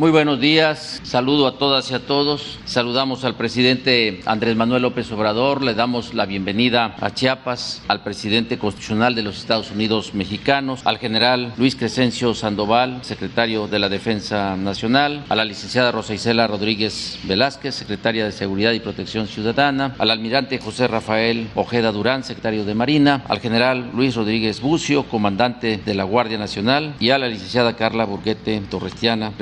Muy buenos días, saludo a todas y a todos. Saludamos al presidente Andrés Manuel López Obrador, le damos la bienvenida a Chiapas, al presidente constitucional de los Estados Unidos mexicanos, al general Luis Crescencio Sandoval, secretario de la Defensa Nacional, a la licenciada Rosa Isela Rodríguez Velázquez, secretaria de Seguridad y Protección Ciudadana, al almirante José Rafael Ojeda Durán, secretario de Marina, al general Luis Rodríguez Bucio, comandante de la Guardia Nacional, y a la licenciada Carla Burguete Torrestiana,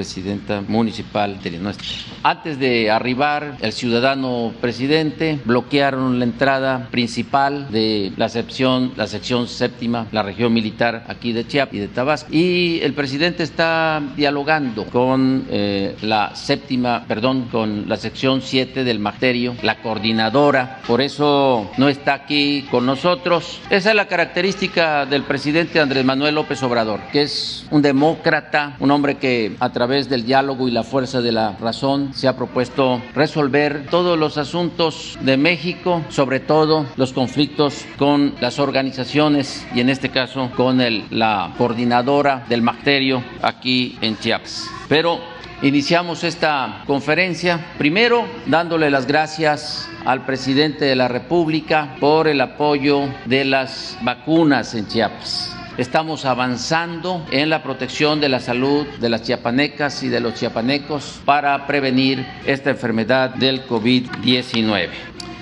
municipal de nuestra. Antes de arribar, el ciudadano presidente bloquearon la entrada principal de la sección, la sección séptima, la región militar aquí de Chiapas y de Tabasco. Y el presidente está dialogando con eh, la séptima, perdón, con la sección 7 del Magisterio, la coordinadora. Por eso no está aquí con nosotros. Esa es la característica del presidente Andrés Manuel López Obrador, que es un demócrata, un hombre que a través del diálogo y la fuerza de la razón se ha propuesto resolver todos los asuntos de México, sobre todo los conflictos con las organizaciones y en este caso con el, la coordinadora del Magisterio aquí en Chiapas. Pero Iniciamos esta conferencia primero dándole las gracias al presidente de la República por el apoyo de las vacunas en Chiapas. Estamos avanzando en la protección de la salud de las chiapanecas y de los chiapanecos para prevenir esta enfermedad del COVID-19.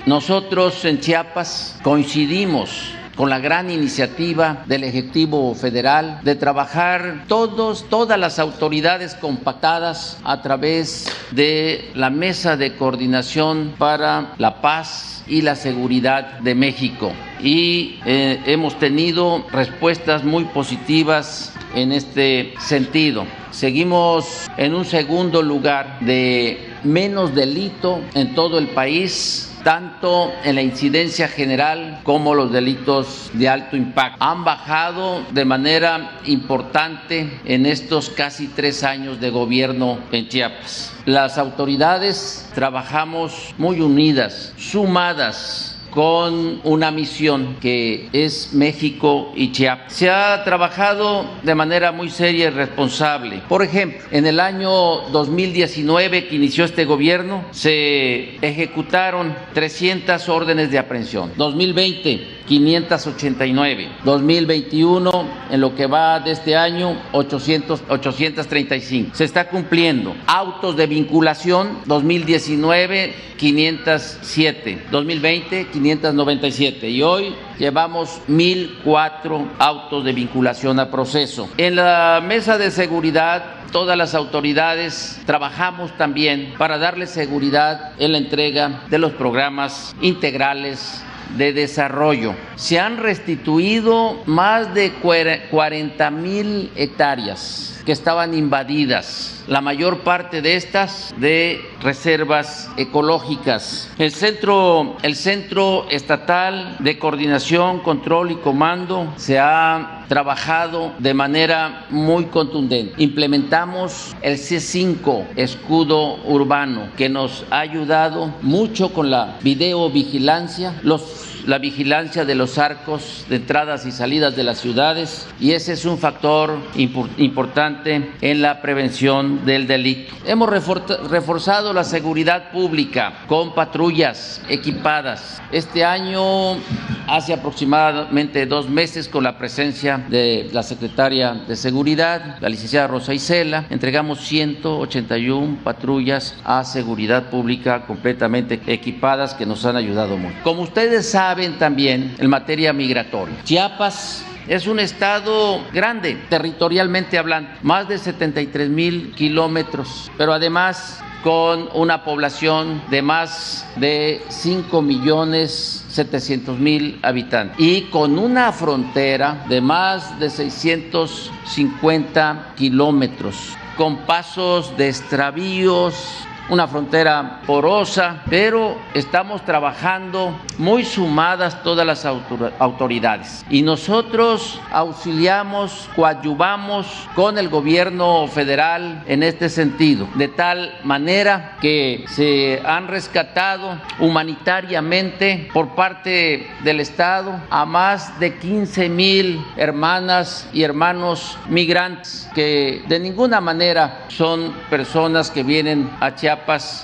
Nosotros en Chiapas coincidimos con la gran iniciativa del Ejecutivo Federal de trabajar todos, todas las autoridades compactadas a través de la Mesa de Coordinación para la Paz y la Seguridad de México. Y eh, hemos tenido respuestas muy positivas en este sentido. Seguimos en un segundo lugar de menos delito en todo el país tanto en la incidencia general como los delitos de alto impacto. Han bajado de manera importante en estos casi tres años de gobierno en Chiapas. Las autoridades trabajamos muy unidas, sumadas con una misión que es México y Chiapas. Se ha trabajado de manera muy seria y responsable. Por ejemplo, en el año 2019 que inició este gobierno, se ejecutaron 300 órdenes de aprehensión. 2020, 589. 2021, en lo que va de este año, 800, 835. Se está cumpliendo. Autos de vinculación, 2019, 507. 2020, 500 597 y hoy llevamos 1.004 autos de vinculación a proceso. En la mesa de seguridad todas las autoridades trabajamos también para darle seguridad en la entrega de los programas integrales de desarrollo. Se han restituido más de 40 mil hectáreas que estaban invadidas la mayor parte de estas de reservas ecológicas. El centro, el centro estatal de coordinación, control y comando se ha trabajado de manera muy contundente. Implementamos el C5, escudo urbano, que nos ha ayudado mucho con la videovigilancia, los la vigilancia de los arcos de entradas y salidas de las ciudades y ese es un factor importante en la prevención del delito. Hemos reforzado la seguridad pública con patrullas equipadas. Este año, hace aproximadamente dos meses, con la presencia de la secretaria de Seguridad, la licenciada Rosa Isela, entregamos 181 patrullas a seguridad pública completamente equipadas que nos han ayudado mucho. Como ustedes saben, también en materia migratoria. Chiapas es un estado grande, territorialmente hablando, más de 73 mil kilómetros, pero además con una población de más de 5 millones 700 mil habitantes y con una frontera de más de 650 kilómetros, con pasos de extravíos, una frontera porosa, pero estamos trabajando muy sumadas todas las autoridades. Y nosotros auxiliamos, coadyuvamos con el gobierno federal en este sentido, de tal manera que se han rescatado humanitariamente por parte del Estado a más de 15 mil hermanas y hermanos migrantes que de ninguna manera son personas que vienen a Chiapas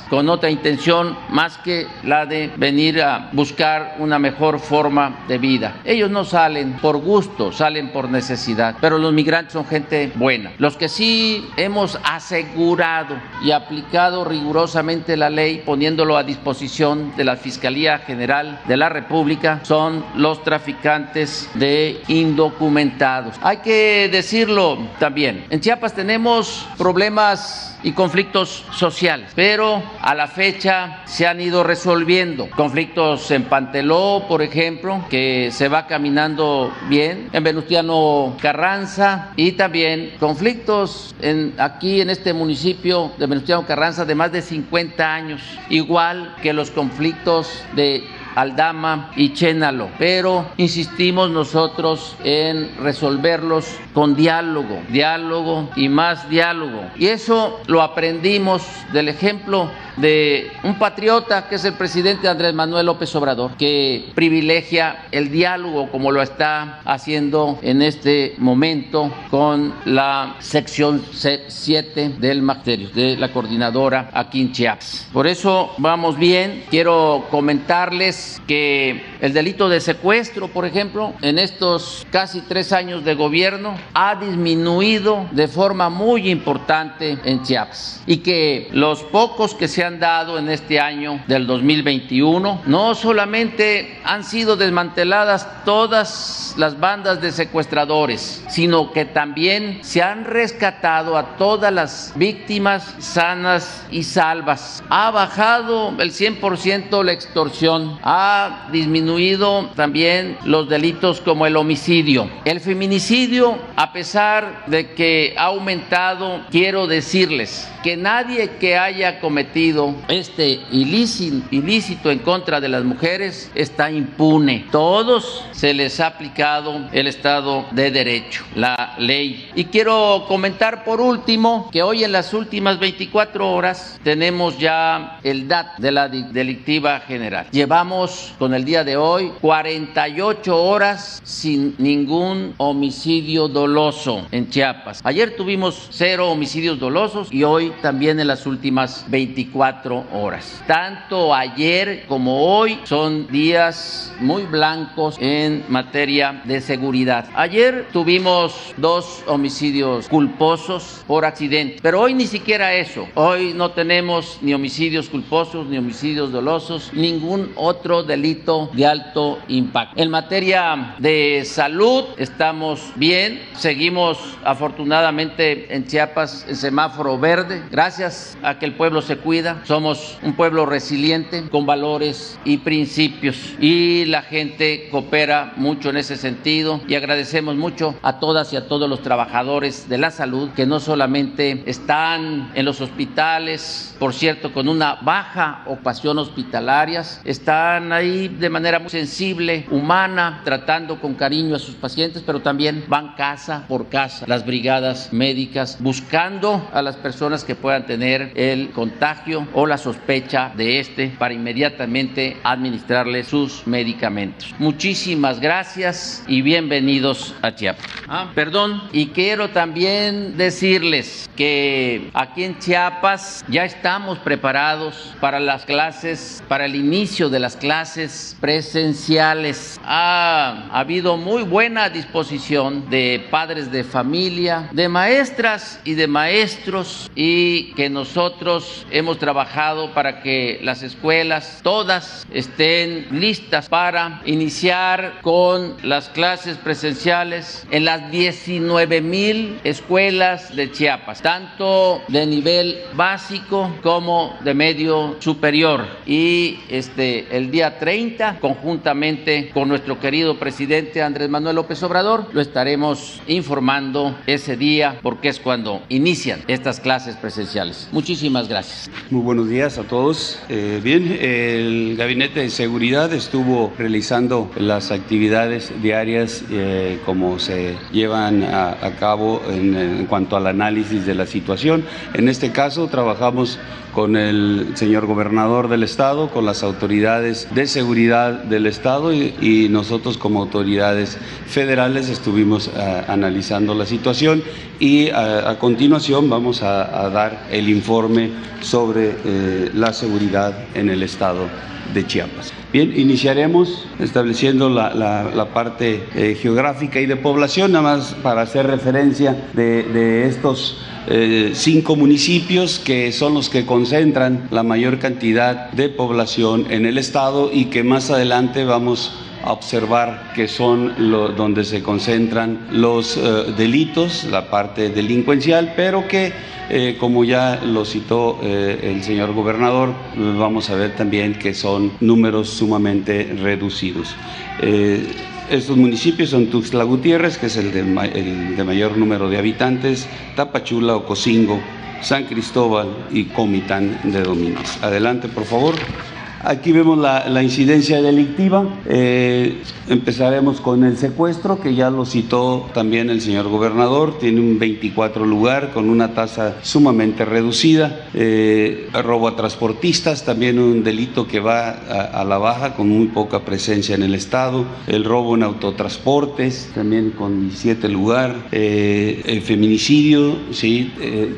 con otra intención más que la de venir a buscar una mejor forma de vida. Ellos no salen por gusto, salen por necesidad, pero los migrantes son gente buena. Los que sí hemos asegurado y aplicado rigurosamente la ley, poniéndolo a disposición de la Fiscalía General de la República, son los traficantes de indocumentados. Hay que decirlo también, en Chiapas tenemos problemas y conflictos sociales, pero a la fecha se han ido resolviendo. Conflictos en Panteló, por ejemplo, que se va caminando bien, en Venustiano Carranza. Y también conflictos aquí en este municipio de Venustiano Carranza de más de 50 años, igual que los conflictos de Aldama y Chénalo. Pero insistimos nosotros en resolverlos con diálogo, diálogo y más diálogo. Y eso lo aprendimos del ejemplo de un patriota que es el presidente Andrés Manuel López Obrador, que privilegia el diálogo como lo está haciendo en este momento con la sección 7 del magisterio, de la coordinadora aquí en. Por eso vamos bien. Quiero comentarles que el delito de secuestro, por ejemplo, en estos casi tres años de gobierno ha disminuido de forma muy importante en Chiapas y que los pocos que se han dado en este año del 2021. No solamente han sido desmanteladas todas las bandas de secuestradores, sino que también se han rescatado a todas las víctimas sanas y salvas. Ha bajado el 100% la extorsión, disminuido también los delitos como el homicidio. El feminicidio, a pesar de que ha aumentado, quiero decirles que nadie que haya cometido este ilícito, ilícito en contra de las mujeres está impune. Todos se les ha aplicado el Estado de Derecho, la ley. Y quiero comentar por último que hoy en las últimas 24 horas tenemos ya el DAT de la delictiva general. Llevamos con el día de hoy 48 horas sin ningún homicidio doloso en Chiapas. Ayer tuvimos cero homicidios dolosos y hoy también en las últimas 24 horas. Tanto ayer como hoy son días muy blancos en materia de seguridad. Ayer tuvimos dos homicidios culposos por accidente, pero hoy ni siquiera eso. Hoy no tenemos ni homicidios culposos, ni homicidios dolosos, ningún otro delito de alto impacto. En materia de salud estamos bien, seguimos afortunadamente en Chiapas en semáforo verde. Gracias a que el pueblo se cuida, somos un pueblo resiliente con valores y principios. Y la gente coopera mucho en ese sentido. Y agradecemos mucho a todas y a todos los trabajadores de la salud que no solamente están en los hospitales, por cierto, con una baja ocupación hospitalarias, están ahí de manera muy sensible, humana, tratando con cariño a sus pacientes, pero también van casa por casa, las brigadas médicas, buscando a las personas que puedan tener el contagio o la sospecha de este para inmediatamente administrarle sus medicamentos. Muchísimas gracias y bienvenidos a Chiapas. Ah, perdón, y quiero también decirles que aquí en Chiapas ya estamos preparados para las clases, para el inicio de las clases presenciales. Ha, ha habido muy buena disposición de padres de familia, de maestras y de maestros y que nosotros hemos trabajado para que las escuelas todas estén listas para iniciar con las clases presenciales en las las 19 mil escuelas de Chiapas, tanto de nivel básico como de medio superior. Y este, el día 30, conjuntamente con nuestro querido presidente Andrés Manuel López Obrador, lo estaremos informando ese día porque es cuando inician estas clases presenciales. Muchísimas gracias. Muy buenos días a todos. Eh, bien, el Gabinete de Seguridad estuvo realizando las actividades diarias eh, como se llevan a, cabo en, cuanto al análisis de la situación. En este caso trabajamos con el señor gobernador del estado, con las autoridades de seguridad del estado y, nosotros como autoridades federales estuvimos eh, analizando la situación y a, continuación vamos a, dar el informe sobre eh, la seguridad en el estado de Chiapas. Bien, iniciaremos estableciendo la, parte eh, geográfica y de población, nada más para hacer referencia de, de estos eh, cinco municipios que son los que concentran la mayor cantidad de población en el estado y que más adelante vamos observar que son donde se concentran los eh, delitos, la parte delincuencial, pero que, eh, como ya lo citó el señor gobernador, vamos a ver también que son números sumamente reducidos. Estos municipios son Tuxtla Gutiérrez, que es el de, mayor número de habitantes, Tapachula, Ocosingo, San Cristóbal y Comitán de Domínguez. Adelante, por favor. Aquí vemos la, incidencia delictiva. Eh, empezaremos con el secuestro, que ya lo citó también el señor gobernador. Tiene un 24 lugar con una tasa sumamente reducida. Eh, robo a transportistas, también un delito que va a, la baja con muy poca presencia en el Estado. El robo en autotransportes, también con 17 lugar. Eh, el feminicidio, sí,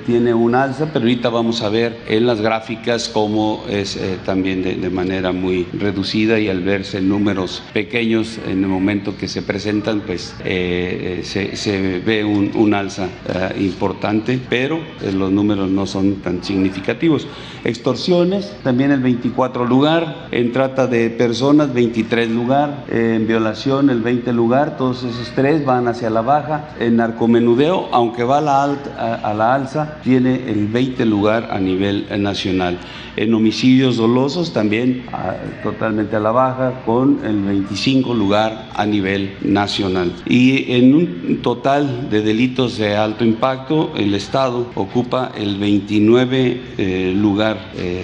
tiene un alza, pero ahorita vamos a ver en las gráficas cómo es también de, de manera muy reducida y al verse números pequeños en el momento que se presentan, pues eh, eh, se, ve un, alza eh, importante, pero los números no son tan significativos. Extorsiones, también el 24 lugar, en trata de personas 23 lugar, en violación el 20 lugar, todos esos tres van hacia la baja, en narcomenudeo, aunque va a la, alta, a la alza, tiene el 20 lugar a nivel nacional. En homicidios dolosos también totalmente a la baja, con el 25 lugar a nivel nacional. Y en un total de delitos de alto impacto, el Estado ocupa el 29 eh, lugar. Eh,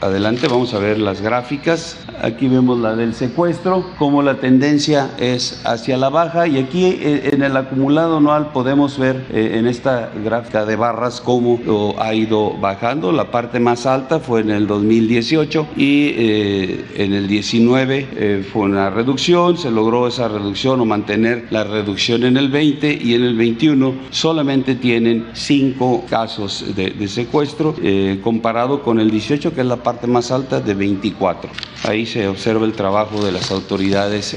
adelante, vamos a ver las gráficas. Aquí vemos la del secuestro, como la tendencia es hacia la baja y aquí eh, en el acumulado anual podemos ver en esta gráfica de barras cómo ha ido bajando. La parte más alta fue en el 2018 y eh, en el 19 eh, fue una reducción, se logró esa reducción o mantener la reducción en el 20 y en el 21 solamente tienen 5 casos de, secuestro eh, comparado con el 18 que es la parte más alta de 24. Ahí se observa el trabajo de las autoridades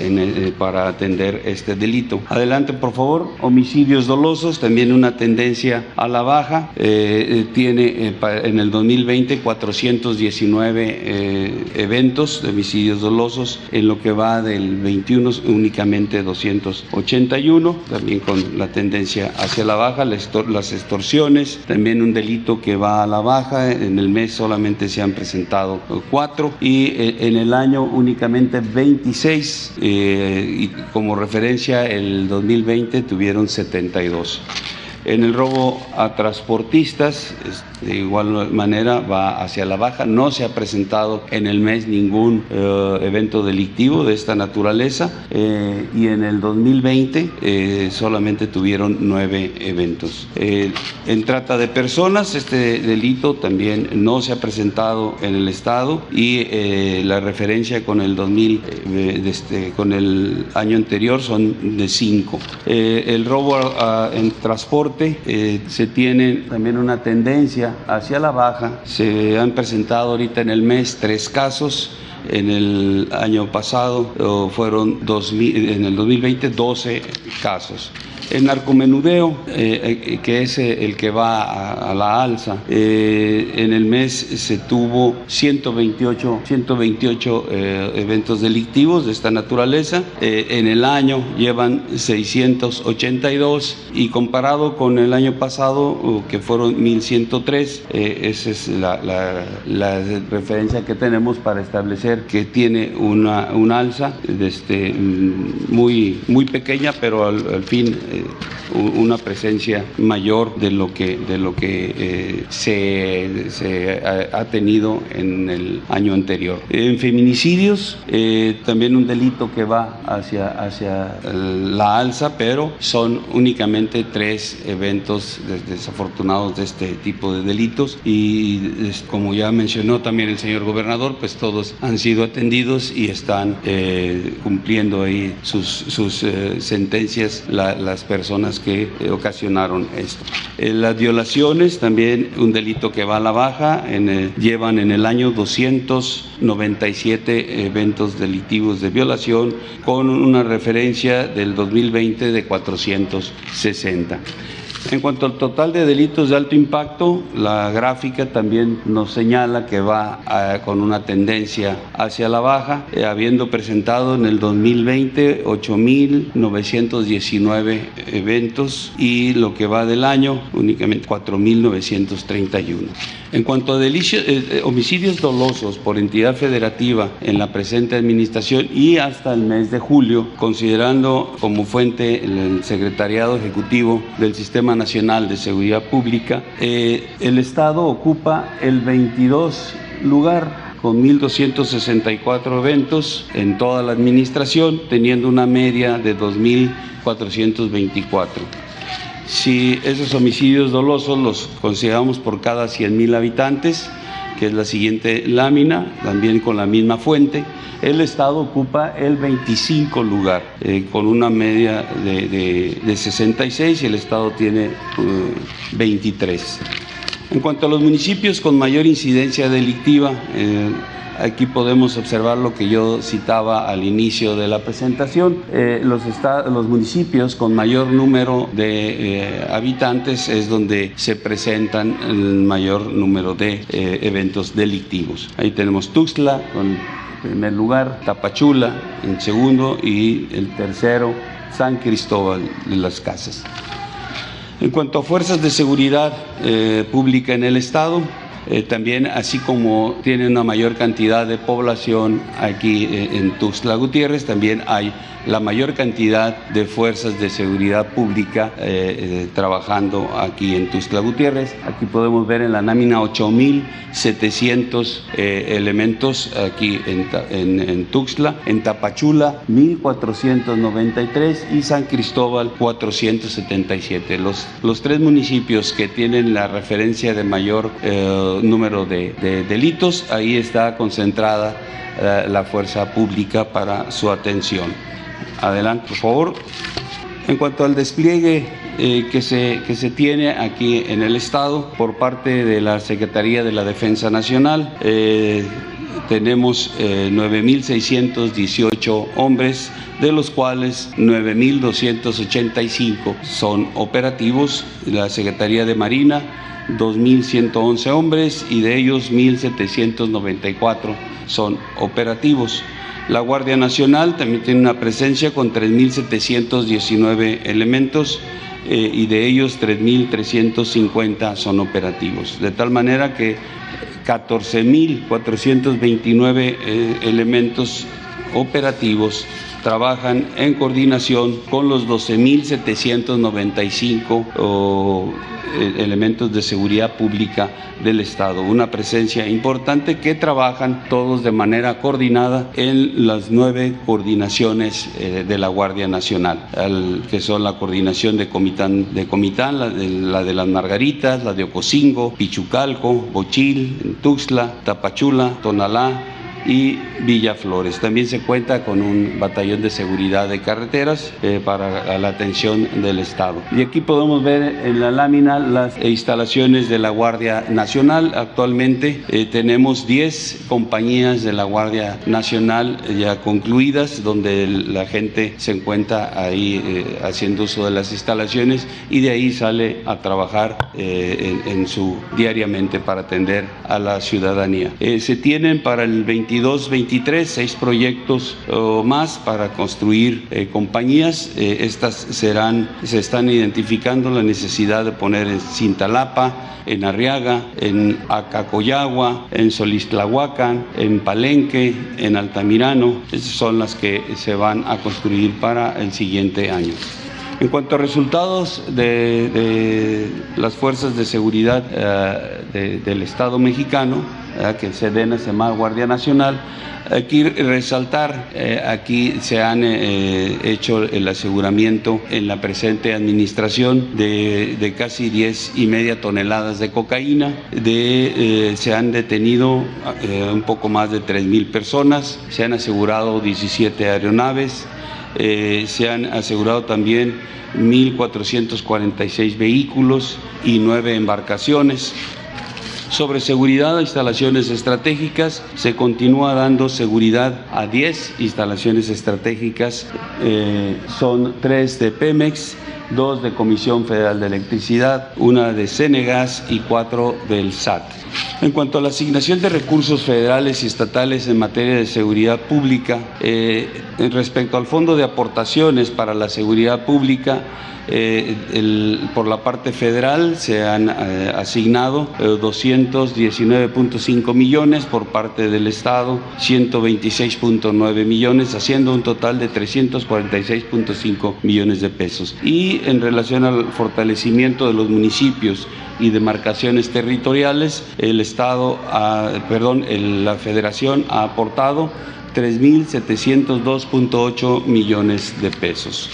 para atender este delito. Adelante, por favor. Homicidios dolosos, también una tendencia a la baja. tiene en el 2020 400 19 eh, eventos de homicidios dolosos, en lo que va del 21 únicamente 281, también con la tendencia hacia la baja, las extorsiones, también un delito que va a la baja, en el mes solamente se han presentado cuatro y eh, en el año únicamente 26 eh, y como referencia el 2020 tuvieron 72. En el robo a transportistas, de igual manera va hacia la baja. No se ha presentado en el mes ningún eh, evento delictivo de esta naturaleza eh, y en el 2020 eh, solamente tuvieron nueve eventos. en trata de personas, este delito también no se ha presentado en el Estado y la referencia con el 2000, este, con el año anterior son de cinco. el robo en transporte eh, se tiene también una tendencia hacia la baja. Se han presentado ahorita en el mes tres casos. En el año pasado fueron 2000, en el 2020 12 casos. El narcomenudeo, eh, que es el que va a, la alza, en el mes se tuvo 128, 128 eventos delictivos de esta naturaleza. en el año llevan 682 y comparado con el año pasado, que fueron 1103, esa es la, referencia que tenemos para establecer que tiene una, un alza este, muy, muy pequeña, pero al, fin una presencia mayor de lo que, de lo que eh, se, ha, tenido en el año anterior. En feminicidios, eh, también un delito que va hacia, hacia la alza, pero son únicamente tres eventos desafortunados de este tipo de delitos y como ya mencionó también el señor gobernador, pues todos han sido atendidos y están eh, cumpliendo ahí sus, sus sentencias las personas que eh, ocasionaron esto. las violaciones, también un delito que va a la baja, en llevan en el año 297 eventos delictivos de violación con una referencia del 2020 de 460. En cuanto al total de delitos de alto impacto, la gráfica también nos señala que va ah, con una tendencia hacia la baja, eh, habiendo presentado en el 2020 8.919 eventos y lo que va del año únicamente 4.931. En cuanto a eh, eh, homicidios dolosos por entidad federativa en la presente administración y hasta el mes de julio, considerando como fuente el Secretariado Ejecutivo del Sistema Nacional de Seguridad Pública, eh, el Estado ocupa el 22 lugar con 1.264 eventos en toda la administración, teniendo una media de 2.424. Si esos homicidios dolosos los consideramos por cada 100.000 habitantes, que es la siguiente lámina, también con la misma fuente, el Estado ocupa el 25 lugar, eh, con una media de, 66 y el Estado tiene 23. Uh, en cuanto a los municipios con mayor incidencia delictiva, eh, Aquí podemos observar lo que yo citaba al inicio de la presentación. Eh, los, municipios con mayor número de eh, habitantes es donde se presentan el mayor número de eh, eventos delictivos. Ahí tenemos Tuxtla con primer lugar, Tapachula en segundo y el tercero San Cristóbal de las Casas. En cuanto a fuerzas de seguridad pública en el Estado, eh, también, así como tiene una mayor cantidad de población aquí eh, en Tuxtla Gutiérrez, también hay la mayor cantidad de fuerzas de seguridad pública eh, trabajando aquí en Tuxtla Gutiérrez. Aquí podemos ver en la lámina 8.700 elementos aquí en, en, Tuxtla, en Tapachula 1.493 y San Cristóbal 477. Los, los tres municipios que tienen la referencia de mayor número de, delitos, ahí está concentrada eh, la fuerza pública para su atención. Adelante, por favor. En cuanto al despliegue eh, que, se, que se tiene aquí en el Estado por parte de la Secretaría de la Defensa Nacional, eh, tenemos 9.618 hombres, de los cuales 9.285 son operativos. La Secretaría de Marina 2.111 hombres y de ellos 1.794 son operativos. La Guardia Nacional también tiene una presencia con 3.719 elementos eh, y de ellos 3.350 son operativos. De tal manera que 14.429 eh, elementos operativos trabajan en coordinación con los 12.795 eh, elementos de seguridad pública del Estado. Una presencia importante que trabajan todos de manera coordinada en las nueve coordinaciones eh, de la Guardia Nacional, que son la coordinación de Comitán, de Comitán la, de, la de las Margaritas, la de Ocosingo, Pichucalco, Bochil, Tuxtla, Tapachula, Tonalá, y Villa Flores. También se cuenta con un batallón de seguridad de carreteras eh, para la atención del Estado. Y aquí podemos ver en la lámina las instalaciones de la Guardia Nacional. Actualmente eh, tenemos 10 compañías de la Guardia Nacional ya concluidas, donde la gente se encuentra ahí eh, haciendo uso de las instalaciones y de ahí sale a trabajar en, en, su diariamente para atender a la ciudadanía. se tienen para el 22-23 seis proyectos o más para construir eh, compañías. Eh, estas serán, se están identificando la necesidad de poner en Cintalapa, en Arriaga, en Acacoyagua, en Solistlahuacan, en Palenque, en Altamirano. Esas son las que se van a construir para el siguiente año. En cuanto a resultados de, las fuerzas de seguridad eh, del Estado mexicano, que Sedena se llama Guardia Nacional, Aquí resaltar, eh, aquí se han eh, hecho el aseguramiento en la presente administración de, casi 10 y media toneladas de cocaína, de, se han detenido un poco más de 3 mil personas, se han asegurado 17 aeronaves, eh, se han asegurado también 1.446 vehículos y nueve embarcaciones. Sobre seguridad a instalaciones estratégicas, se continúa dando seguridad a 10 instalaciones estratégicas, eh, son tres de Pemex, dos de Comisión Federal de Electricidad, una de Cenegas y cuatro del SAT. En cuanto a la asignación de recursos federales y estatales en materia de seguridad pública, eh, respecto al Fondo de Aportaciones para la Seguridad Pública, eh, por la parte federal se han eh, asignado 219.5 millones, por parte del Estado 126.9 millones, haciendo un total de 346.5 millones de pesos. Y en relación al fortalecimiento de los municipios y demarcaciones territoriales, el Estado, perdón, la Federación ha aportado 3.702.8 millones de pesos.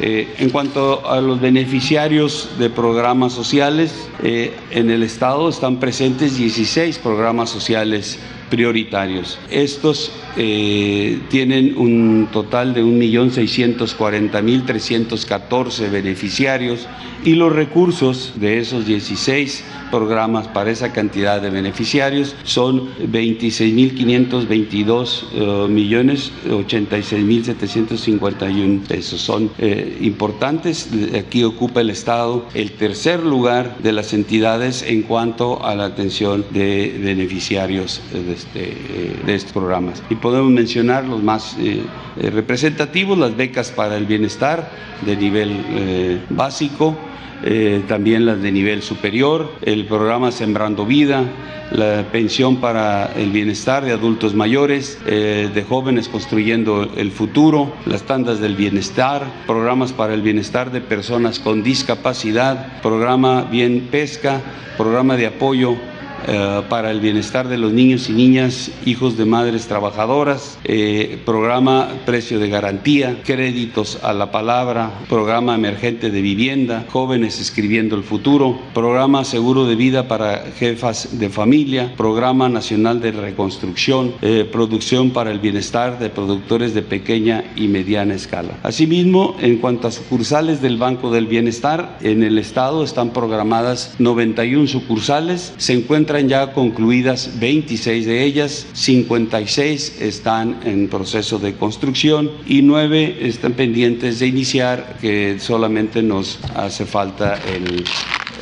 Eh, en cuanto a los beneficiarios de programas sociales, eh, en el Estado están presentes 16 programas sociales prioritarios. Estos eh, tienen un total de 1.640.314 beneficiarios y los recursos de esos 16 programas para esa cantidad de beneficiarios son 26.522 uh, millones 86.751 pesos. Son eh, importantes. Aquí ocupa el Estado el tercer lugar de las entidades en cuanto a la atención de beneficiarios de, este, eh, de estos programas. Y podemos mencionar los más eh, representativos, las becas para el bienestar de nivel básico, eh, también las de nivel superior, el programa Sembrando Vida, la pensión para el bienestar de adultos mayores, eh, de jóvenes construyendo el futuro, las tandas del bienestar, programas para el bienestar de personas con discapacidad, programa Bien Pesca, programa de apoyo eh, para el bienestar de los niños y niñas, hijos de madres trabajadoras, eh, programa precio de garantía, créditos a la palabra, programa emergente de vivienda, jóvenes escribiendo el futuro, programa seguro de vida para jefas de familia, programa nacional de reconstrucción, eh, producción para el bienestar de productores de pequeña y mediana escala. Asimismo, en cuanto a sucursales del Banco del Bienestar, en el estado están programadas 91 sucursales, se encuentran encuentran ya concluidas 26 de ellas, 56 están en proceso de construcción y 9 están pendientes de iniciar, que solamente nos hace falta el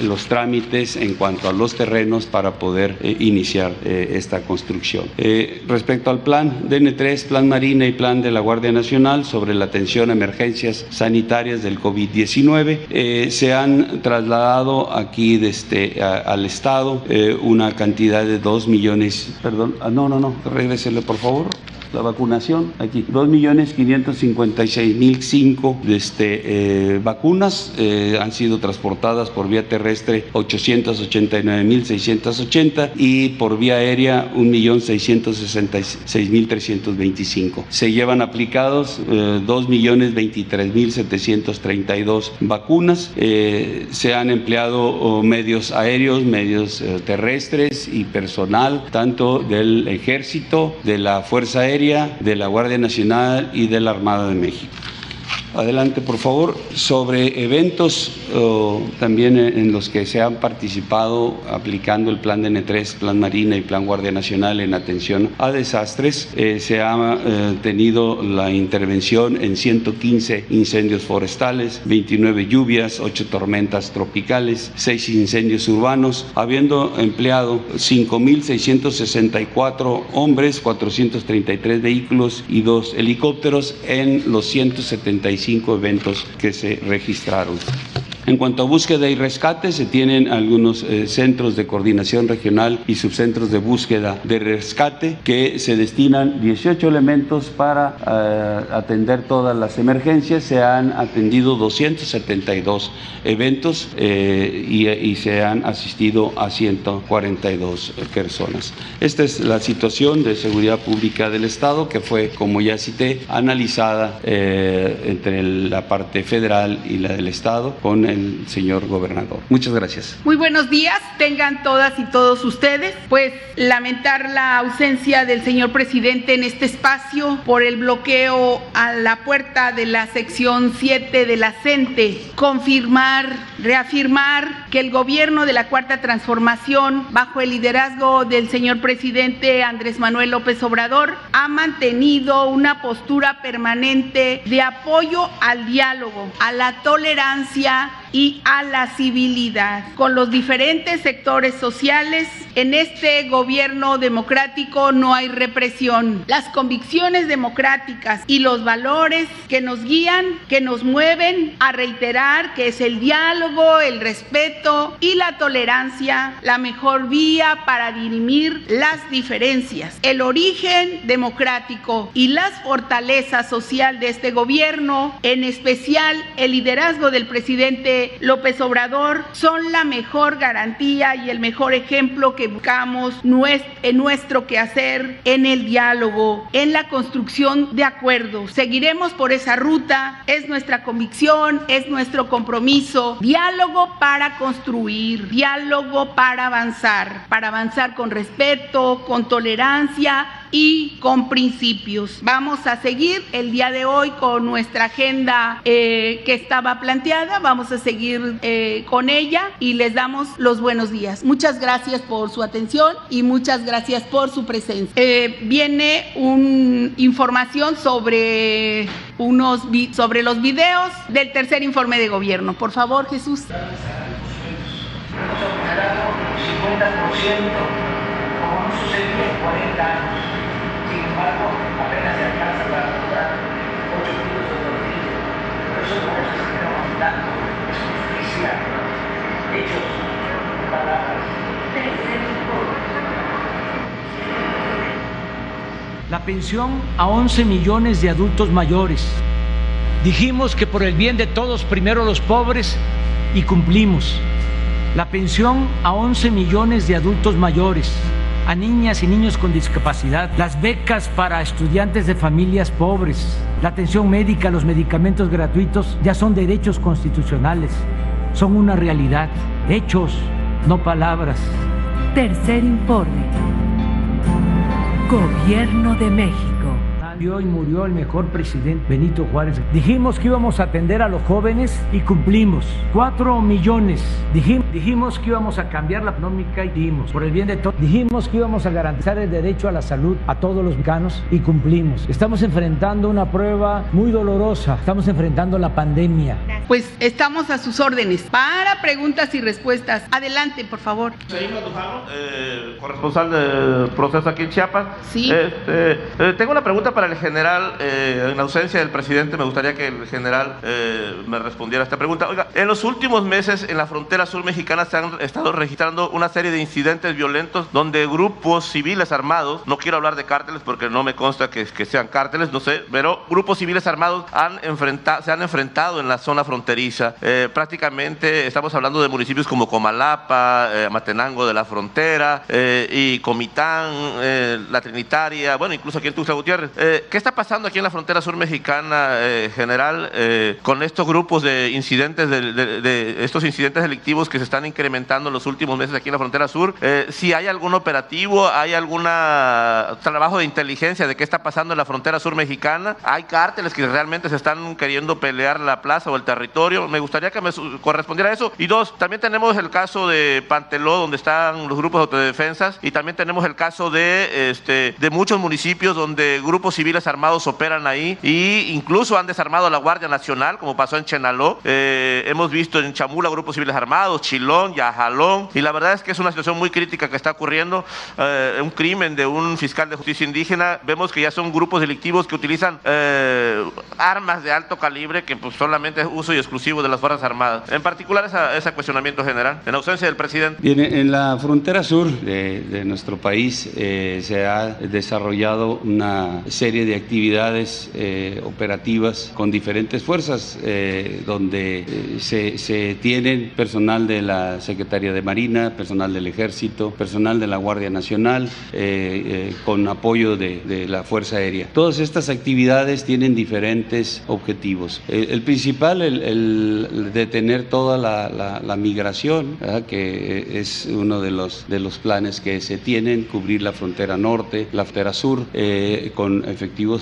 los trámites en cuanto a los terrenos para poder eh, iniciar eh, esta construcción. Eh, respecto al plan DN3, plan Marina y plan de la Guardia Nacional sobre la atención a emergencias sanitarias del COVID-19, se han trasladado aquí desde, al Estado una cantidad de 2 millones, perdón, ah, no, no, no, regrésele por favor. La vacunación aquí. 2.556.005 este, eh, vacunas eh, han sido transportadas por vía terrestre 889.680 y por vía aérea 1.666.325. Se llevan aplicados eh, 2.023.732 vacunas. Eh, se han empleado oh, medios aéreos, medios eh, terrestres y personal, tanto del Ejército, de la Fuerza Aérea, de la Guardia Nacional y de la Armada de México. Adelante, por favor. Sobre eventos también en los que se han participado aplicando el plan DN3, plan Marina y plan Guardia Nacional en atención a desastres, eh, se ha eh, tenido la intervención en 115 incendios forestales, 29 lluvias, 8 tormentas tropicales, 6 incendios urbanos, habiendo empleado 5.664 hombres, 433 vehículos y 2 helicópteros en los 175 eventos que se registraron. En cuanto a búsqueda y rescate, se tienen algunos eh, centros de coordinación regional y subcentros de búsqueda de rescate que se destinan 18 elementos para eh, atender todas las emergencias. Se han atendido 272 eventos eh, y, se han asistido a 142 personas. Esta es la situación de seguridad pública del Estado que fue, como ya cité, analizada entre la parte federal y la del Estado con señor gobernador. Muchas gracias. Muy buenos días, tengan todas y todos ustedes. Pues lamentar la ausencia del señor presidente en este espacio por el bloqueo a la puerta de la sección 7 de la CENTE. Confirmar, reafirmar que el gobierno de la Cuarta Transformación, bajo el liderazgo del señor presidente Andrés Manuel López Obrador, ha mantenido una postura permanente de apoyo al diálogo, a la tolerancia y a la civilidad con los diferentes sectores sociales. En este gobierno democrático no hay represión. Las convicciones democráticas y los valores que nos guían, que nos mueven a reiterar que es el diálogo, el respeto y la tolerancia la mejor vía para dirimir las diferencias. El origen democrático y las fortalezas social de este gobierno, en especial el liderazgo del presidente López Obrador son la mejor garantía y el mejor ejemplo que buscamos en nuestro quehacer, en el diálogo, en la construcción de acuerdos. Seguiremos por esa ruta, es nuestra convicción, es nuestro compromiso. Diálogo para construir, diálogo para avanzar, para avanzar con respeto, con tolerancia y con principios. Vamos a seguir el día de hoy con nuestra agenda eh, que estaba planteada, vamos a seguir eh, con ella y les damos los buenos días. Muchas gracias por su atención y muchas gracias por su presencia. Eh, viene una información sobre, unos, sobre los videos del tercer informe de gobierno. Por favor, Jesús. 50% como no sucedió en 40 años. Sin embargo, apenas se alcanza para lograr 8 kilos de tortilla. Por eso vamos a seguir aumentando. Es justicia. Hechos, palabras. La pensión a 11 millones de adultos mayores. Dijimos que por el bien de todos, primero los pobres, y cumplimos. La pensión a 11 millones de adultos mayores a niñas y niños con discapacidad, las becas para estudiantes de familias pobres, la atención médica, los medicamentos gratuitos ya son derechos constitucionales, son una realidad, hechos, no palabras. Tercer informe. Gobierno de México y murió el mejor presidente, Benito Juárez. Dijimos que íbamos a atender a los jóvenes y cumplimos. Cuatro millones. Dijimos, dijimos que íbamos a cambiar la económica y dijimos, por el bien de todos. Dijimos que íbamos a garantizar el derecho a la salud a todos los mexicanos y cumplimos. Estamos enfrentando una prueba muy dolorosa. Estamos enfrentando la pandemia. Pues estamos a sus órdenes para preguntas y respuestas. Adelante, por favor. Señor eh, corresponsal del proceso aquí en Chiapas. Sí. Este, eh, tengo una pregunta para para el general, eh, en ausencia del presidente, me gustaría que el general eh, me respondiera a esta pregunta. Oiga, en los últimos meses en la frontera sur mexicana se han estado registrando una serie de incidentes violentos donde grupos civiles armados, no quiero hablar de cárteles porque no me consta que, sean cárteles, no sé, pero grupos civiles armados se han enfrentado en la zona fronteriza. Eh, prácticamente estamos hablando de municipios como Comalapa, eh, Matenango de la Frontera y Comitán, La Trinitaria, bueno, incluso aquí en Tuxtla Gutiérrez. Eh, ¿Qué está pasando aquí en la frontera sur mexicana, eh, general, eh, con estos grupos de incidentes, de, de- de estos incidentes delictivos que se están incrementando en los últimos meses aquí en la frontera sur? Eh, si hay algún operativo, hay algún trabajo de inteligencia de qué está pasando en la frontera sur mexicana, hay cárteles que realmente se están queriendo pelear la plaza o el territorio. Me gustaría que me correspondiera eso. Y dos, también tenemos el caso de Panteló, donde están los grupos de autodefensas, y también tenemos el caso de, este, de muchos municipios donde grupos civiles armados operan ahí, y incluso han desarmado a la Guardia Nacional, como pasó en Chenaló. Eh, hemos visto en Chamula grupos civiles armados, Chilón, Yajalón, y la verdad es que es una situación muy crítica que está ocurriendo. Eh, un crimen de un fiscal de justicia indígena, vemos que ya son grupos delictivos que utilizan eh, armas de alto calibre que pues, solamente es uso y exclusivo de las Fuerzas Armadas. En particular ese cuestionamiento general, en ausencia del presidente. Bien, en la frontera sur de, de nuestro país eh, se ha desarrollado una serie de actividades eh, operativas con diferentes fuerzas, eh, donde eh, se, tienen personal de la Secretaría de Marina, personal del Ejército, personal de la Guardia Nacional, con apoyo de, la Fuerza Aérea. Todas estas actividades tienen diferentes objetivos. El, principal, el, detener toda la, migración, ¿verdad? que es uno de los, de los planes que se tienen, cubrir la frontera norte, la frontera sur, con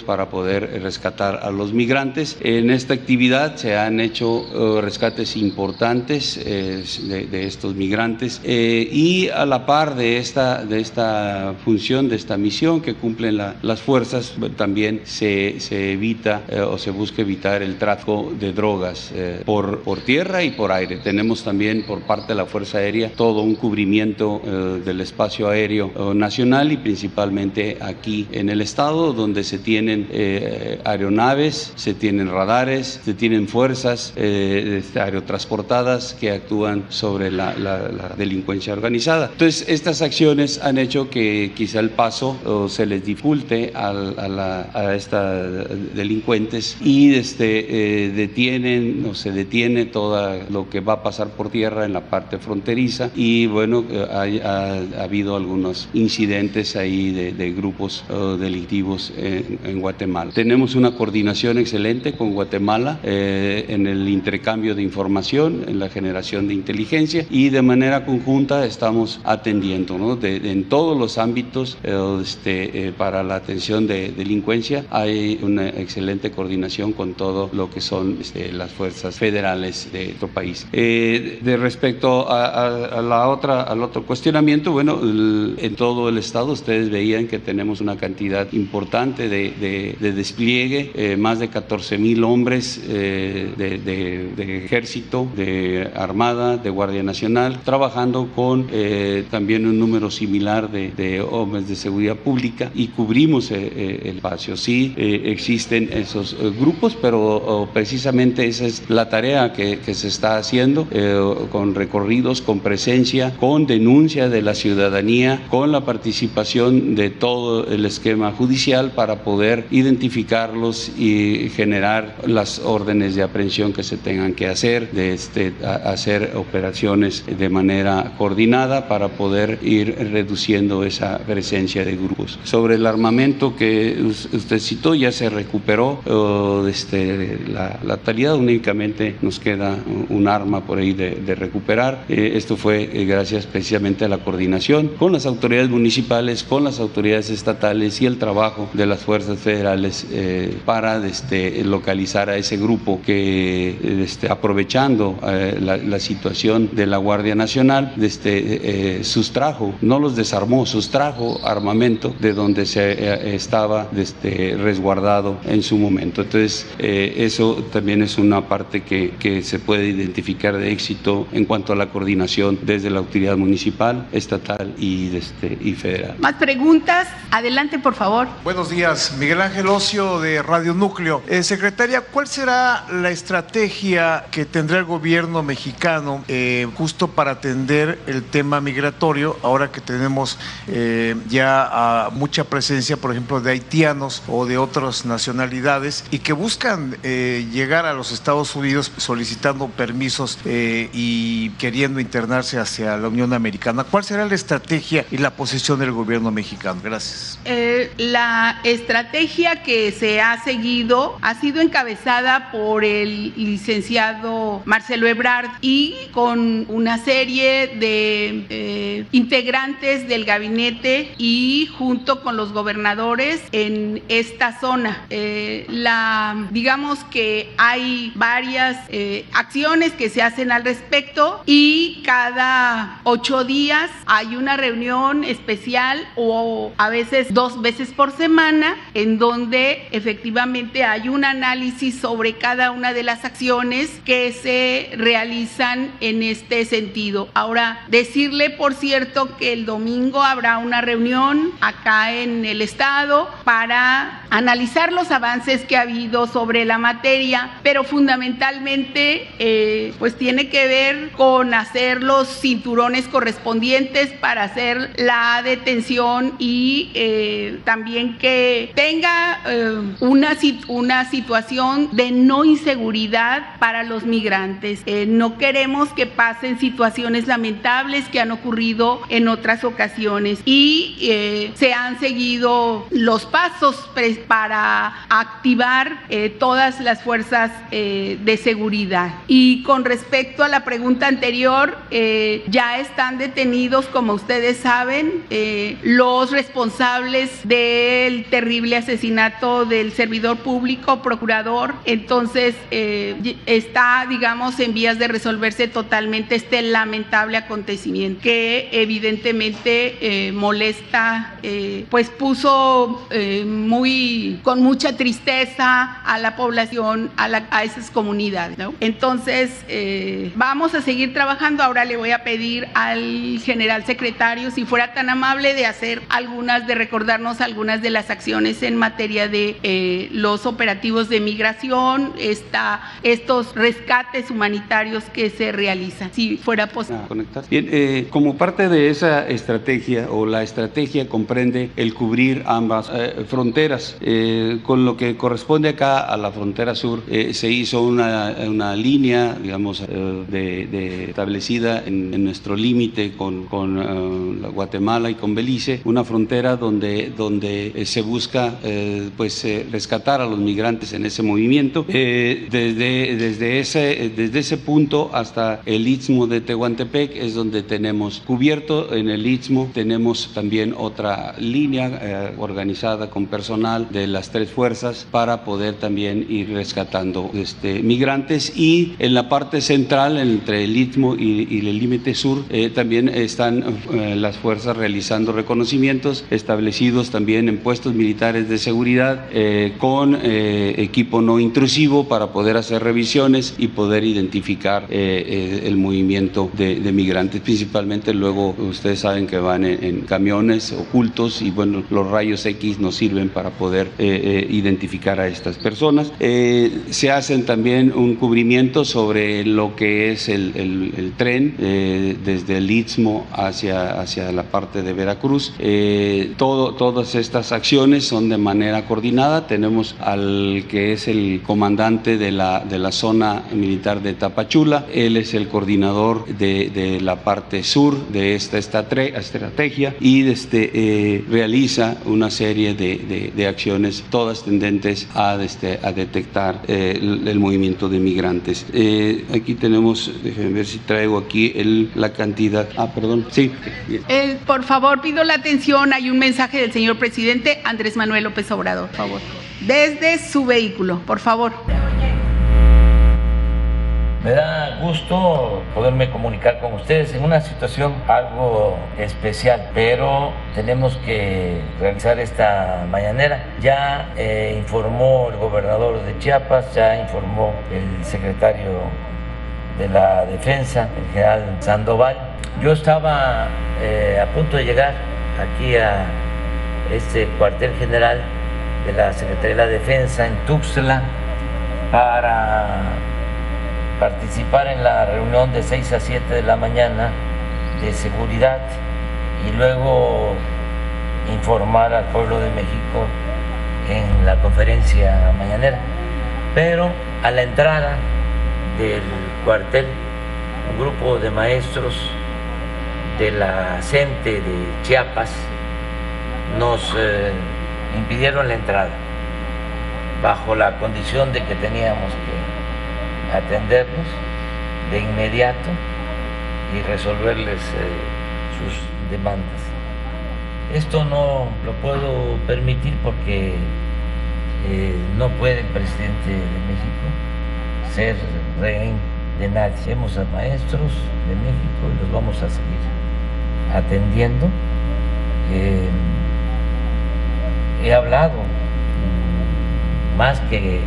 para poder rescatar a los migrantes. En esta actividad se han hecho eh, rescates importantes eh, de, estos migrantes eh, y a la par de esta, de esta función, de esta misión que cumplen la- las fuerzas, también se, se evita o se busca evitar el tráfico de drogas por, por tierra y por aire. Tenemos también por parte de la Fuerza Aérea todo un cubrimiento del espacio aéreo nacional y principalmente aquí en el estado donde se tienen eh, aeronaves, se tienen radares, se tienen fuerzas eh, este, aerotransportadas que actúan sobre la, la- la delincuencia organizada. Entonces estas acciones han hecho que quizá el paso o se les dificulte a, la- a estas delincuentes y este, eh, detienen o se detiene todo lo que va a pasar por tierra en la parte fronteriza y bueno, eh, hay- ha, ha habido algunos incidentes ahí de, de grupos eh, delictivos en, en Guatemala. Tenemos una coordinación excelente con Guatemala eh, en el intercambio de información, en la generación de inteligencia y de manera conjunta estamos atendiendo ¿no? De- de- en todos los ámbitos eh, este, eh, para la atención de delincuencia. Hay una excelente coordinación con todo lo que son este, las fuerzas federales de nuestro país. Eh, de respecto a, a- a la otra, al otro cuestionamiento, bueno, el- en todo el estado ustedes veían que tenemos una cantidad importante de, de- de despliegue, eh, más de 14 mil hombres eh, de, ejército, de armada, de Guardia Nacional, trabajando con eh, también un número similar de, hombres de seguridad pública y cubrimos el espacio. Sí, existen esos grupos, pero oh, precisamente esa es la tarea que, que se está haciendo con recorridos, con presencia, con denuncia de la ciudadanía, con la participación de todo el esquema judicial para poder identificarlos y generar las órdenes de aprehensión que se tengan que hacer, de este, hacer operaciones de manera coordinada para poder ir reduciendo esa presencia de grupos. Sobre el armamento que us- usted citó, ya se recuperó eh, este, la, la totalidad, únicamente nos queda un arma por ahí de, de recuperar. Eh, esto fue eh, gracias precisamente a la coordinación con las autoridades municipales, con las autoridades estatales y el trabajo de las fuerzas federales eh, para este, localizar a ese grupo que, este, aprovechando eh, la, la situación de la Guardia Nacional, este, eh, sustrajo, no los desarmó, sustrajo armamento de donde se eh, estaba este, resguardado en su momento. Entonces, eh, eso también es una parte que, que se puede identificar de éxito en cuanto a la coordinación desde la autoridad municipal, estatal y, este, y federal. ¿Más preguntas? Adelante, por favor. Buenos días, Miguel Ángel Ocio de Radio Núcleo. Eh, secretaria, ¿cuál será la estrategia que tendrá el gobierno mexicano eh, justo para atender el tema migratorio ahora que tenemos eh, ya mucha presencia, por ejemplo, de haitianos o de otras nacionalidades y que buscan llegar a los Estados Unidos solicitando permisos y queriendo internarse hacia la Unión Americana? ¿Cuál será la estrategia y la posición del gobierno mexicano? Gracias. la que se ha seguido ha sido encabezada por el licenciado Marcelo Ebrard y con una serie de eh, integrantes del gabinete y junto con los gobernadores en esta zona. Eh, la, digamos que hay varias eh, acciones que se hacen al respecto y cada ocho días hay una reunión especial o a veces dos veces por semana en donde efectivamente hay un análisis sobre cada una de las acciones que se realizan en este sentido. Ahora, decirle, por cierto, que el domingo habrá una reunión acá en el Estado para analizar los avances que ha habido sobre la materia, pero fundamentalmente eh, pues tiene que ver con hacer los cinturones correspondientes para hacer la detención y eh, también que tenga eh, una, una situación de no inseguridad para los migrantes. Eh, no queremos que pasen situaciones lamentables que han ocurrido en otras ocasiones y eh, se han seguido los pasos para activar todas las fuerzas de seguridad. Y con respecto a la pregunta anterior, ya están detenidos, como ustedes saben, los responsables del terrible asesinato del servidor público, procurador, entonces eh, está, digamos, en vías de resolverse totalmente este lamentable acontecimiento que evidentemente eh, molesta, eh, pues puso muy, con mucha tristeza a la población, a, a esas comunidades. Entonces, vamos a seguir trabajando. Ahora le voy a pedir al general secretario, si fuera tan amable, de hacer algunas, de recordarnos algunas de las acciones en materia de eh, los operativos de migración, está, estos rescates humanitarios que se realizan, si fuera posible. Bien, eh, como parte de esa estrategia o la estrategia comprende el cubrir ambas eh, fronteras, con lo que corresponde acá a la frontera sur, se hizo una, una línea, digamos, de, establecida en nuestro límite con, con Guatemala y con Belice, una frontera donde, donde se busca pues rescatar a los migrantes en ese movimiento. Eh, desde, desde, ese, desde ese punto hasta el istmo de Tehuantepec es donde tenemos cubierto. En el istmo tenemos también otra línea eh, organizada con personal de las tres fuerzas para poder también ir rescatando este, migrantes. Y en la parte central, entre el istmo y, el límite sur, eh, también están las fuerzas realizando reconocimientos establecidos también en puestos militares de seguridad con eh, equipo no intrusivo para poder hacer revisiones y poder identificar eh, eh, el movimiento de, migrantes, principalmente luego ustedes saben que van en, camiones ocultos y bueno, los rayos X nos sirven para poder identificar a estas personas. se hacen también un cubrimiento sobre lo que es el, tren desde el Istmo hacia, hacia la parte de Veracruz. todo, todas estas acciones son de manera coordinada. Tenemos al que es el comandante de la, de la zona militar de Tapachula. Él es el coordinador de, de la parte sur de esta estrategia y este, eh, realiza una serie de, de, acciones, todas tendentes a, este, a detectar eh, el, movimiento de migrantes. Eh, aquí tenemos, déjenme ver si traigo aquí el, la cantidad. Ah, perdón. Sí. por favor, pido la atención. Hay un mensaje del señor presidente Andrés Manuel López Obrador, por favor desde su vehículo, por favor. Me da gusto poderme comunicar con ustedes en una situación algo especial, pero tenemos que realizar esta mañanera. Ya eh, informó el gobernador de Chiapas, ya informó el secretario de la Defensa, el general Sandoval. Yo estaba eh, a punto de llegar aquí a este cuartel general de la Secretaría de la Defensa en Tuxtla para participar en la reunión de 6 a 7 de la mañana de seguridad y luego informar al pueblo de México en la conferencia mañanera. Pero a la entrada del cuartel, un grupo de maestros de la CENTE de Chiapas nos eh, impidieron la entrada bajo la condición de que teníamos que atenderlos de inmediato y resolverles eh, sus demandas. Esto no lo puedo permitir porque eh, no puede el presidente de México ser rehén de nadie. Hemos a maestros de México y los vamos a seguir atendiendo. He hablado más que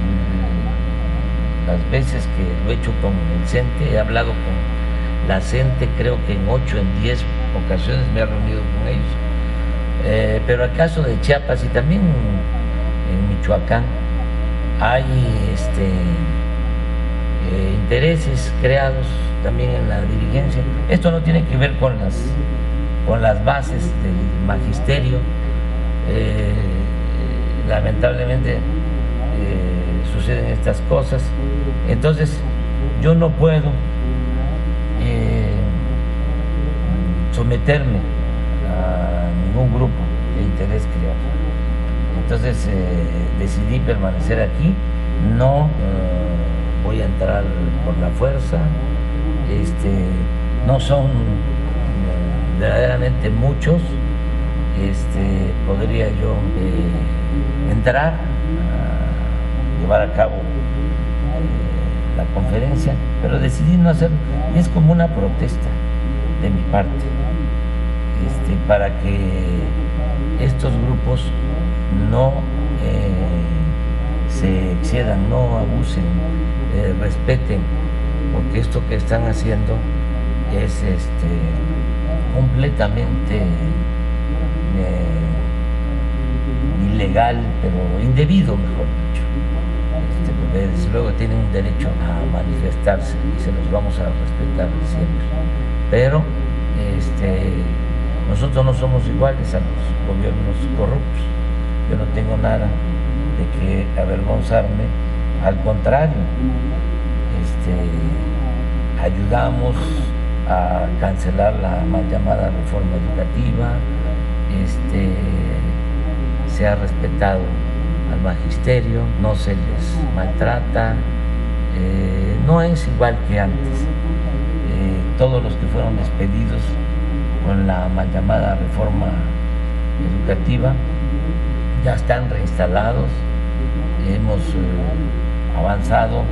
mm, las veces que lo he hecho con el CENTE, he hablado con la CENTE, creo que en 8, en 10 ocasiones me he reunido con ellos. Eh, pero acaso de Chiapas y también en Michoacán hay este, eh, intereses creados también en la dirigencia. Esto no tiene que ver con las, con las bases del magisterio. Eh, lamentablemente suceden estas cosas. Entonces, yo no puedo someterme a ningún grupo de interés creado. Entonces eh, decidí permanecer aquí, no eh, voy a entrar por la fuerza, este, no son eh, verdaderamente muchos, este, podría yo entrar a llevar a cabo la conferencia, pero decidí no hacerlo. Es como una protesta de mi parte, este, para que estos grupos no eh, se excedan, no abusen, eh, respeten, porque esto que están haciendo es este, completamente eh, ilegal, pero indebido, mejor dicho. Este, porque desde luego tienen un derecho a manifestarse y se los vamos a respetar siempre. Pero este, nosotros no somos iguales a los gobiernos corruptos. Yo no tengo nada de que avergonzarme, al contrario, este, ayudamos a cancelar la mal llamada reforma educativa, este, se ha respetado al magisterio, no se les maltrata, eh, no es igual que antes. Eh, todos los que fueron despedidos con la mal llamada reforma educativa, ya están reinstalados, hemos eh, avanzado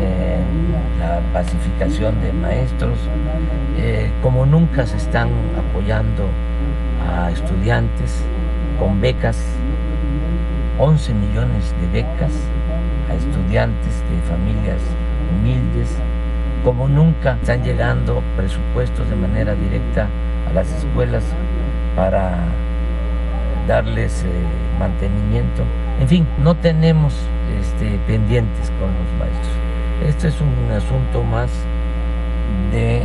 en la pacificación de maestros, eh, como nunca se están apoyando a estudiantes con becas, 11 millones de becas a estudiantes de familias humildes, como nunca están llegando presupuestos de manera directa a las escuelas para darles eh, mantenimiento. En fin, no tenemos este, pendientes con los maestros. Este es un asunto más de eh,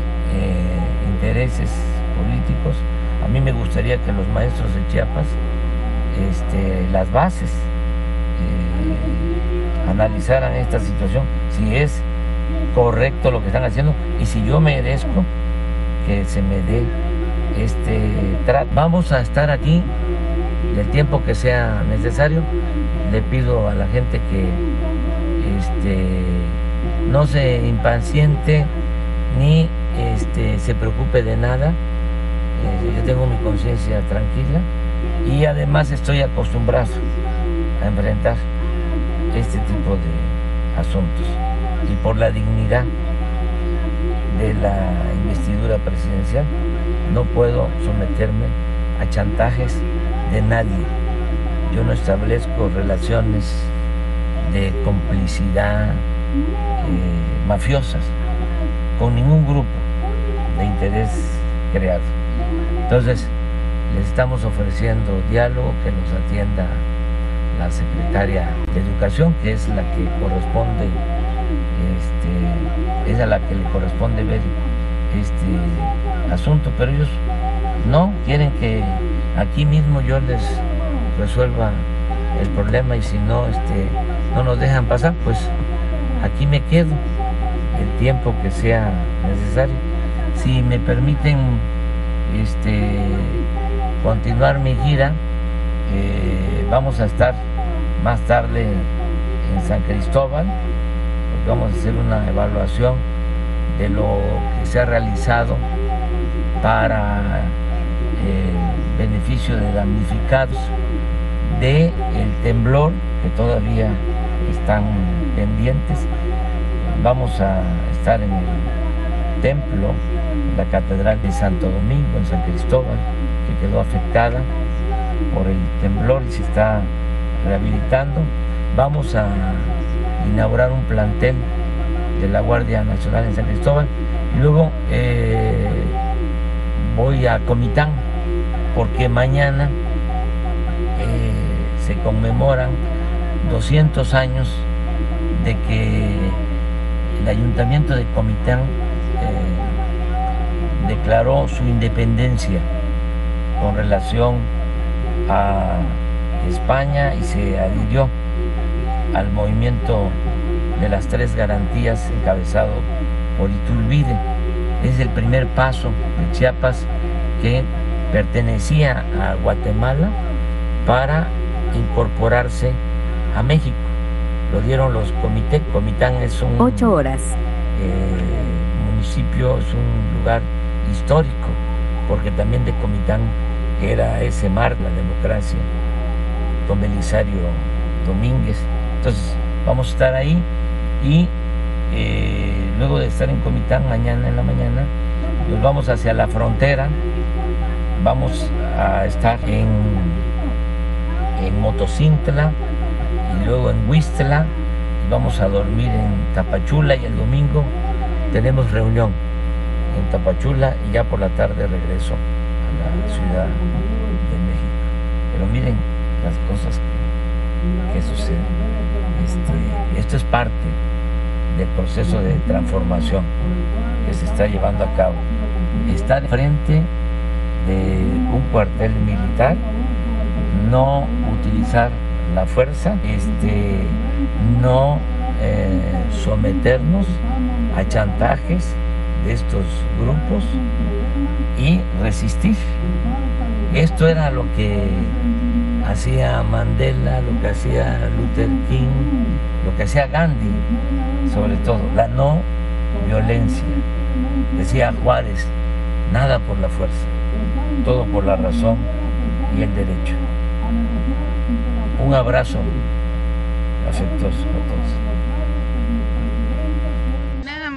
intereses políticos. A mí me gustaría que los maestros de Chiapas, este, las bases, eh, analizaran esta situación, si es correcto lo que están haciendo y si yo merezco que se me dé este trato. Vamos a estar aquí el tiempo que sea necesario. Le pido a la gente que este, no se impaciente ni este, se preocupe de nada. Eh, yo tengo mi conciencia tranquila y además estoy acostumbrado a enfrentar este tipo de asuntos y por la dignidad de la investidura presidencial no puedo someterme a chantajes de nadie. Yo no establezco relaciones de complicidad eh, mafiosas con ningún grupo de interés creado. Entonces, les estamos ofreciendo diálogo, que nos atienda la secretaria de Educación, que es la que corresponde, este, es a la que le corresponde ver este asunto, pero ellos no quieren que aquí mismo yo les resuelva el problema y si no, este, no nos dejan pasar, pues aquí me quedo el tiempo que sea necesario. Si me permiten este, continuar mi gira, eh, vamos a estar más tarde en San Cristóbal, porque vamos a hacer una evaluación de lo que se ha realizado para el beneficio de damnificados del el temblor que todavía están pendientes. Vamos a estar en el templo, la Catedral de Santo Domingo, en San Cristóbal, que quedó afectada por el temblor y se está rehabilitando. Vamos a inaugurar un plantel de la Guardia Nacional en San Cristóbal y luego eh, voy a Comitán porque mañana se conmemoran 200 años de que el ayuntamiento de Comitán eh, declaró su independencia con relación a España y se adhirió al movimiento de las tres garantías encabezado por Iturbide. Es el primer paso de Chiapas que pertenecía a Guatemala para incorporarse a México. Lo dieron los comités. Comitán es un... Ocho horas. Eh, municipio, es un lugar histórico, porque también de Comitán era ese mar, la democracia, don Belisario Domínguez. Entonces, vamos a estar ahí y eh, luego de estar en Comitán mañana en la mañana, nos vamos hacia la frontera, vamos a estar en, en Motocintla y luego en Huistla y vamos a dormir en Tapachula y el domingo tenemos reunión en Tapachula y ya por la tarde regreso a la Ciudad de México. Pero miren las cosas que, que suceden. Este, esto es parte del proceso de transformación que se está llevando a cabo. Estar frente de un cuartel militar, no utilizar la fuerza, este, no eh, someternos a chantajes de estos grupos y resistir. Esto era lo que hacía Mandela, lo que hacía Luther King, lo que hacía Gandhi, sobre todo, la no violencia. Decía Juárez, nada por la fuerza, todo por la razón y el derecho. Un abrazo afectuoso a todos.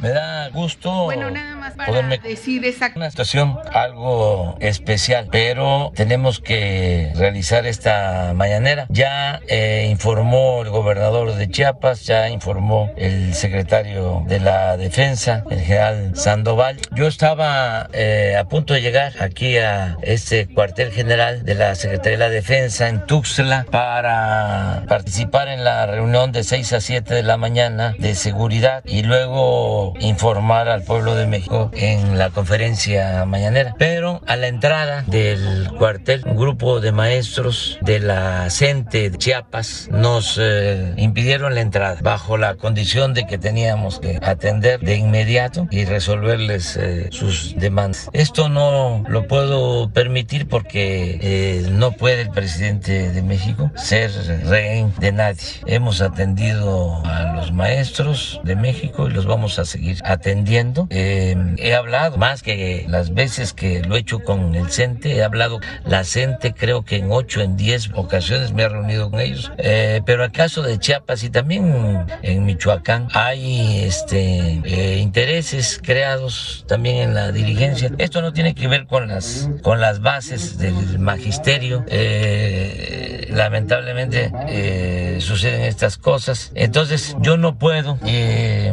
Me da gusto Bueno, nada para poderme decir esa una situación algo especial, pero tenemos que realizar esta mañanera. Ya eh, informó el gobernador de Chiapas, ya informó el secretario de la Defensa, el general Sandoval. Yo estaba eh, a punto de llegar aquí a este cuartel general de la Secretaría de la Defensa en Tuxtla para participar en la reunión de 6 a 7 de la mañana de seguridad y luego informar al pueblo de México en la conferencia mañanera. Pero a la entrada del cuartel, un grupo de maestros de la CENTE de Chiapas nos eh, impidieron la entrada bajo la condición de que teníamos que atender de inmediato y resolverles eh, sus demandas. Esto no lo puedo permitir porque eh, no puede el presidente de México ser rehén de nadie. Hemos atendido a los maestros de México y los vamos a seguir atendiendo. Eh, he hablado más que las veces que lo he hecho con el CENTE, he hablado la CENTE creo que en 8, en 10 ocasiones me he reunido con ellos. Eh, pero el caso de Chiapas y también en Michoacán hay este eh, intereses creados también en la dirigencia. Esto no tiene que ver con las con las bases del magisterio. Eh, lamentablemente eh, suceden estas cosas. Entonces yo no puedo eh,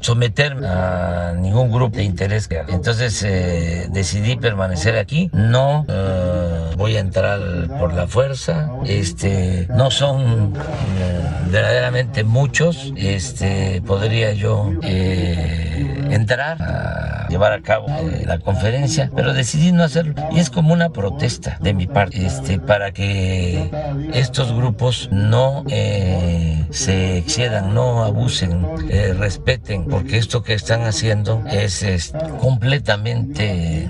someterme a ningún grupo de Entonces eh, decidí permanecer aquí, no eh, voy a entrar por la fuerza. Este, no son eh, verdaderamente muchos. Este, podría yo entrar a llevar a cabo la conferencia, pero decidí no hacerlo. Y es como una protesta de mi parte, este, para que estos grupos no se excedan, no abusen, respeten, porque esto que están haciendo es, es completamente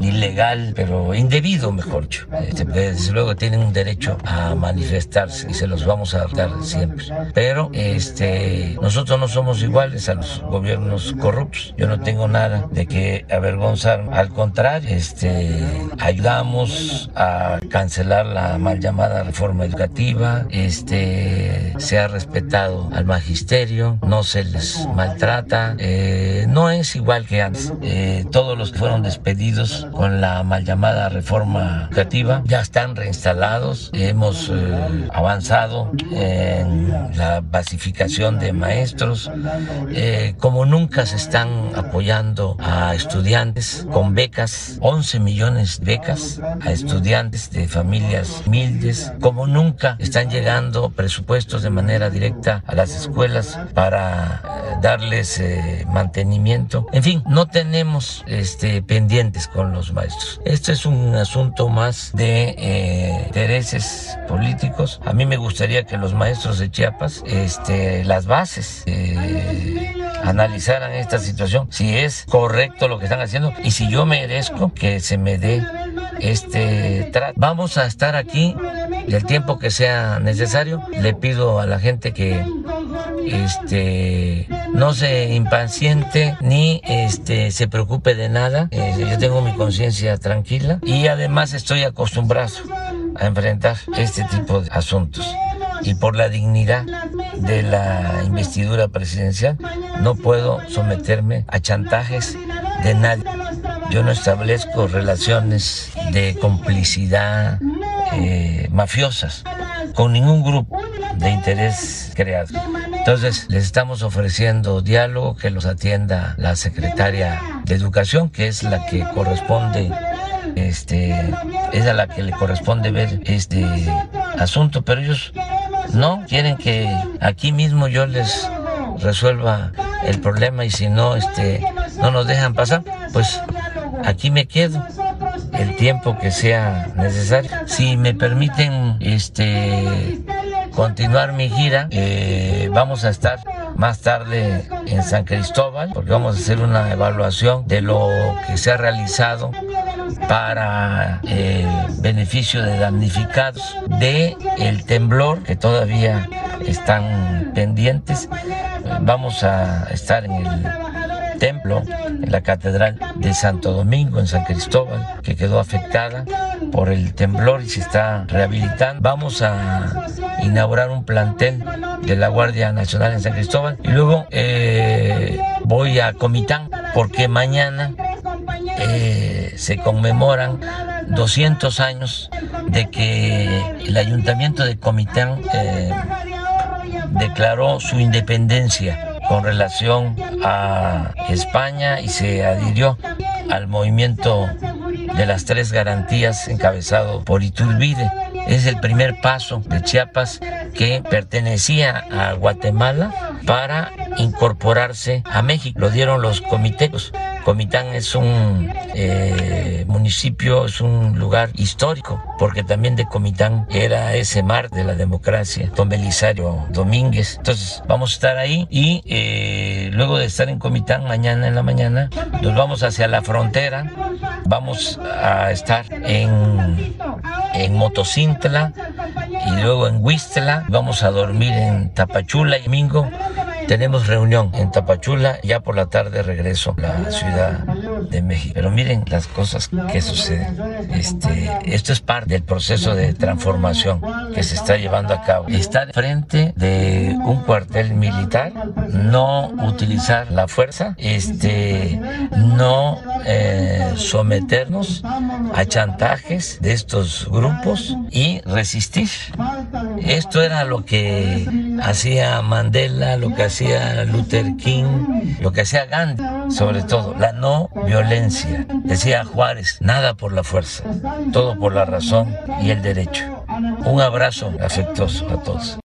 ilegal, pero indebido, mejor dicho. Este, desde luego tienen un derecho a manifestarse y se los vamos a dar siempre. Pero este, nosotros no somos iguales a los gobiernos corruptos. Yo no tengo nada de que avergonzar. Al contrario, este, ayudamos a cancelar la mal llamada reforma educativa. Este, se ha respetado al magisterio, no se les maltrata. Eh, no es igual que Eh, todos los que fueron despedidos con la mal llamada reforma educativa ya están reinstalados. Hemos eh, avanzado en la basificación de maestros. Eh, como nunca se están apoyando a estudiantes con becas, 11 millones de becas a estudiantes de familias humildes. Como nunca están llegando presupuestos de manera directa a las escuelas para darles mantenimiento. En fin, no tenemos este, pendientes con los maestros. Este es un asunto más de eh, intereses políticos. A mí me gustaría que los maestros de Chiapas, este, las bases, eh, analizaran esta situación, si es correcto lo que están haciendo y si yo merezco que se me dé este trato. Vamos a estar aquí el tiempo que sea necesario. Le pido a la gente que este no se impaciente ni este se preocupe de nada. Eh, yo tengo mi conciencia tranquila y además estoy acostumbrado a enfrentar este tipo de asuntos. Y por la dignidad de la investidura presidencial no puedo someterme a chantajes de nadie. Yo no establezco relaciones de complicidad eh, mafiosas con ningún grupo de interés creado. Entonces, les estamos ofreciendo diálogo que los atienda la secretaria de Educación, que es la que corresponde, este, es a la que le corresponde ver este asunto, pero ellos no quieren que aquí mismo yo les resuelva el problema y si no, este, no nos dejan pasar, pues aquí me quedo el tiempo que sea necesario. Si me permiten este continuar mi gira, eh, vamos a estar más tarde en San Cristóbal porque vamos a hacer una evaluación de lo que se ha realizado para el beneficio de damnificados de el temblor que todavía están pendientes. Vamos a estar en el templo, en la Catedral de Santo Domingo, en San Cristóbal, que quedó afectada por el temblor y se está rehabilitando. Vamos a inaugurar un plantel de la Guardia Nacional en San Cristóbal y luego eh, voy a Comitán porque mañana eh, se conmemoran 200 años de que el ayuntamiento de Comitán eh, declaró su independencia con relación a España y se adhirió al movimiento de las tres garantías encabezado por Iturbide. Es el primer paso de Chiapas que pertenecía a Guatemala para incorporarse a México. Lo dieron los comités Comitán es un eh, municipio, es un lugar histórico, porque también de Comitán era ese mar de la democracia, don Belisario Domínguez. Entonces vamos a estar ahí y eh, luego de estar en Comitán mañana en la mañana, nos vamos hacia la frontera, vamos a estar en, en Motocintla y luego en Huistla, vamos a dormir en Tapachula y domingo tenemos reunión en Tapachula, ya por la tarde regreso a la Ciudad de México. Pero miren las cosas que suceden. Este, esto es parte del proceso de transformación que se está llevando a cabo. Estar frente de un cuartel militar, no utilizar la fuerza, este, no eh, someternos a chantajes de estos grupos y resistir Esto era lo que hacía Mandela, lo que hacía Luther King, lo que hacía Gandhi, sobre todo, la no violencia. Decía Juárez, nada por la fuerza, todo por la razón y el derecho. Un abrazo afectuoso a todos.